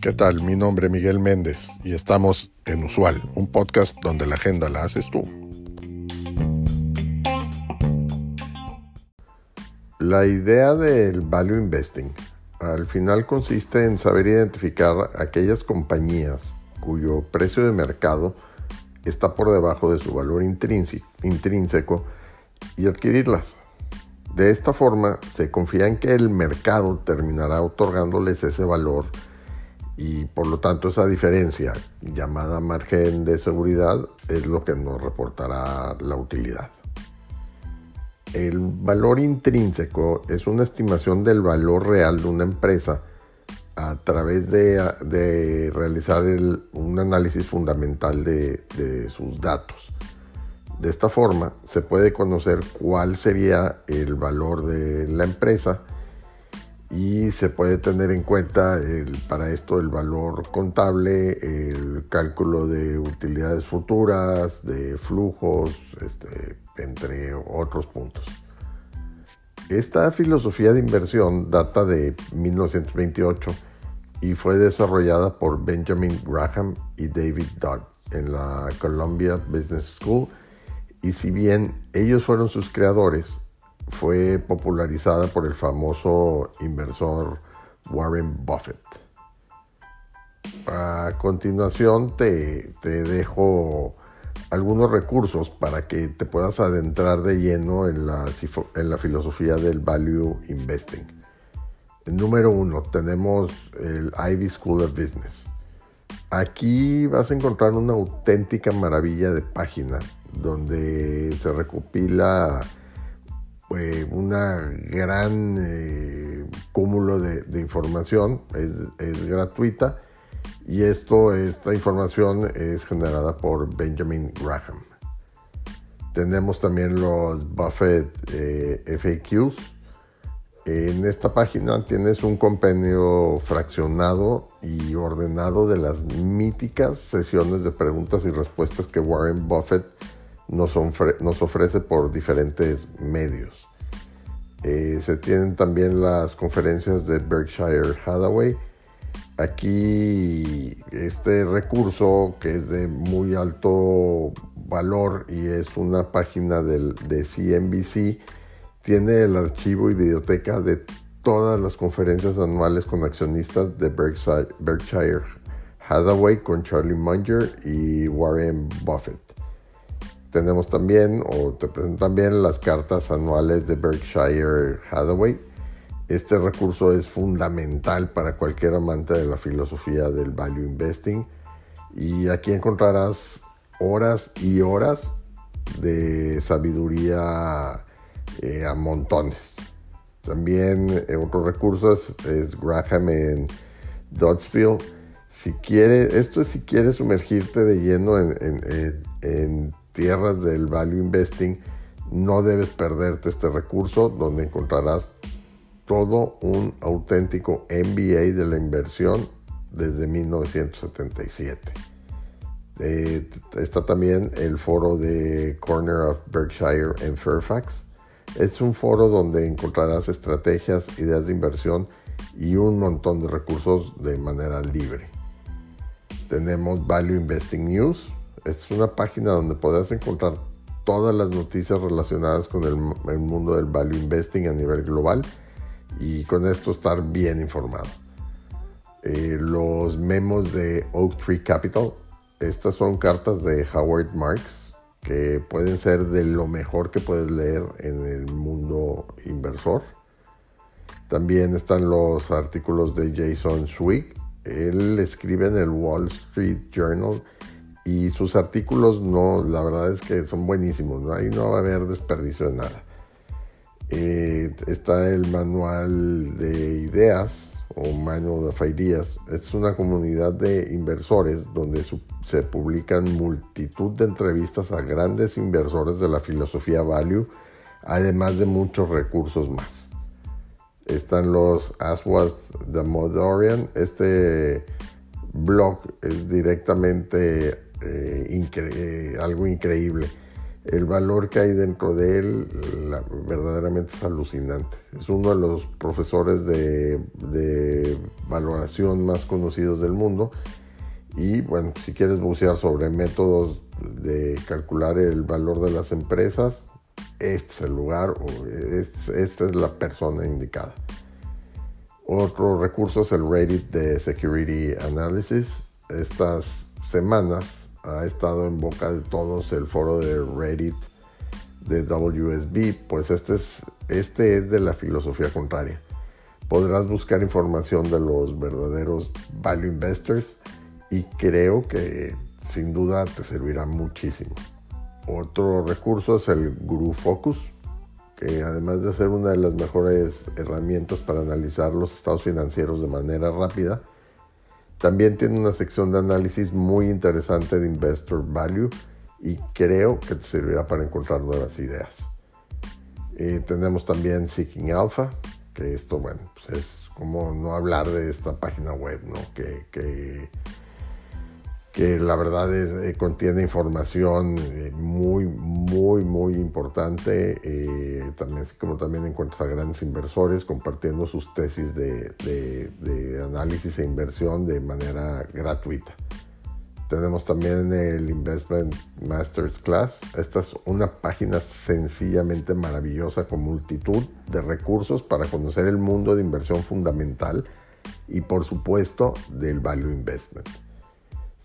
¿Qué tal? Mi nombre es Miguel Méndez y estamos en Usual, un podcast donde la agenda la haces tú. La idea del value investing al final consiste en saber identificar aquellas compañías cuyo precio de mercado está por debajo de su valor intrínseco y adquirirlas. De esta forma se confía en que el mercado terminará otorgándoles ese valor y por lo tanto esa diferencia llamada margen de seguridad es lo que nos reportará la utilidad. El valor intrínseco es una estimación del valor real de una empresa a través de, realizar un análisis fundamental de, de, sus datos. De esta forma se puede conocer cuál sería el valor de la empresa y se puede tener en cuenta para esto el valor contable, el cálculo de utilidades futuras, de flujos, este, entre otros puntos. Esta filosofía de inversión data de 1928 y fue desarrollada por Benjamin Graham y David Dodd en la Columbia Business School y si bien ellos fueron sus creadores, fue popularizada por el famoso inversor Warren Buffett. A continuación te, dejo algunos recursos para que te puedas adentrar de lleno en la, en la filosofía del value investing. Número uno, tenemos el Ivy School of Business. Aquí vas a encontrar una auténtica maravilla de página donde se recopila eh, una gran eh, cúmulo de, información, es, gratuita y esto, esta información es generada por Benjamin Graham. Tenemos también los Buffett eh, FAQs. En esta página tienes un compendio fraccionado y ordenado de las míticas sesiones de preguntas y respuestas que Warren Buffett nos, ofrece por diferentes medios. Eh, se tienen también las conferencias de Berkshire Hathaway. Aquí este recurso que es de muy alto valor y es una página del, de CNBC, tiene el archivo y biblioteca de todas las conferencias anuales con accionistas de Berkshire, Berkshire Hathaway con Charlie Munger y Warren Buffett. Tenemos también, o te presentan también, las cartas anuales de Berkshire Hathaway. Este recurso es fundamental para cualquier amante de la filosofía del value investing. Y aquí encontrarás horas y horas de sabiduría eh, a montones. También eh, otro recurso es, Graham en Doddsville. Si quiere, esto es si quieres sumergirte de lleno en, en, en tierras del value investing, no debes perderte este recurso donde encontrarás todo un auténtico MBA de la inversión desde 1977. Eh, está también el foro de Corner of Berkshire en Fairfax. Es un foro donde encontrarás estrategias, ideas de inversión y un montón de recursos de manera libre. Tenemos Value Investing News, es una página donde podrás encontrar todas las noticias relacionadas con el, mundo del value investing a nivel global y con esto estar bien informado. Eh, los memos de Oak Tree Capital, estas son cartas de Howard Marks que pueden ser de lo mejor que puedes leer en el mundo inversor. También están los artículos de Jason Swig. Él escribe en el Wall Street Journal y sus artículos no, la verdad es que son buenísimos, ¿no? ahí no va a haber desperdicio de nada. Eh, está el manual de ideas o Manual of Ideas. Es una comunidad de inversores donde se publican multitud de entrevistas a grandes inversores de la filosofía value, además de muchos recursos más. Están los Aswath the Modorian. Este blog es directamente eh, eh, algo increíble. el valor que hay dentro de él verdaderamente es alucinante. Es uno de los profesores de, de, valoración más conocidos del mundo. Y bueno, si quieres bucear sobre métodos de calcular el valor de las empresas, este es el lugar, esta es la persona indicada. Otro recurso es el Reddit de Security Analysis. Estas semanas ha estado en boca de todos el foro de Reddit de WSB, pues este es, este es de la filosofía contraria. Podrás buscar información de los verdaderos value investors y creo que sin duda te servirá muchísimo. Otro recurso es el Guru Focus, que además de ser una de las mejores herramientas para analizar los estados financieros de manera rápida, también tiene una sección de análisis muy interesante de Investor Value y creo que te servirá para encontrar nuevas ideas. Eh, tenemos también Seeking Alpha, que esto, bueno, pues es como no hablar de esta página web, ¿no? Que, que que la verdad eh, contiene información eh, muy, muy, muy importante. Eh, también, como también encuentras a grandes inversores compartiendo sus tesis de, de, análisis e inversión de manera gratuita. Tenemos también el Investment Masters Class. Esta es una página sencillamente maravillosa con multitud de recursos para conocer el mundo de inversión fundamental y por supuesto del value investment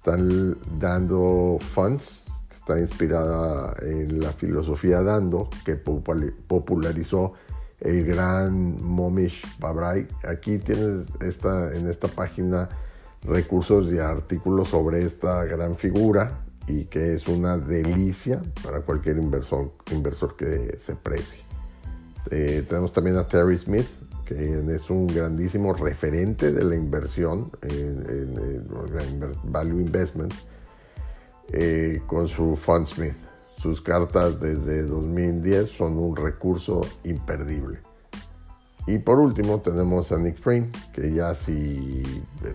están dando funds, que está inspirada en la filosofía dando, que popularizó el gran Momish Babray. Aquí tienes esta, en esta página recursos y artículos sobre esta gran figura y que es una delicia para cualquier inversor, inversor que se precie. Eh, tenemos también a Terry Smith, que es un grandísimo referente de la inversión en, Value Investment eh, con su Fundsmith. Sus cartas desde 2010 son un recurso imperdible. Y por último tenemos a Nick Train, que ya si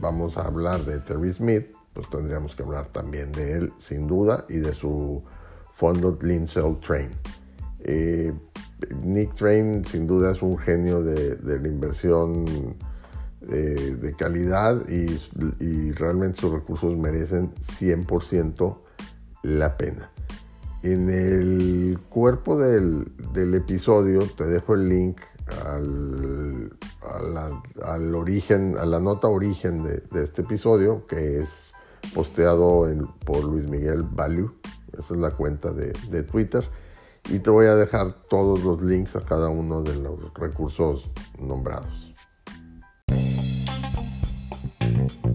vamos a hablar de Terry Smith, pues tendríamos que hablar también de él, sin duda, y de su fondo Lean Cell Train. Eh, Nick Train sin duda es un genio de, la inversión eh, de calidad y, realmente sus recursos merecen 100% la pena. En el cuerpo del, episodio te dejo el link al, origen, a la nota origen de, este episodio que es posteado por Luis Miguel Value. Esa es la cuenta de, de Twitter y te voy a dejar todos los links a cada uno de los recursos nombrados.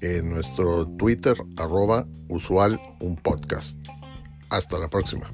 en nuestro Twitter arroba usual un podcast. Hasta la próxima.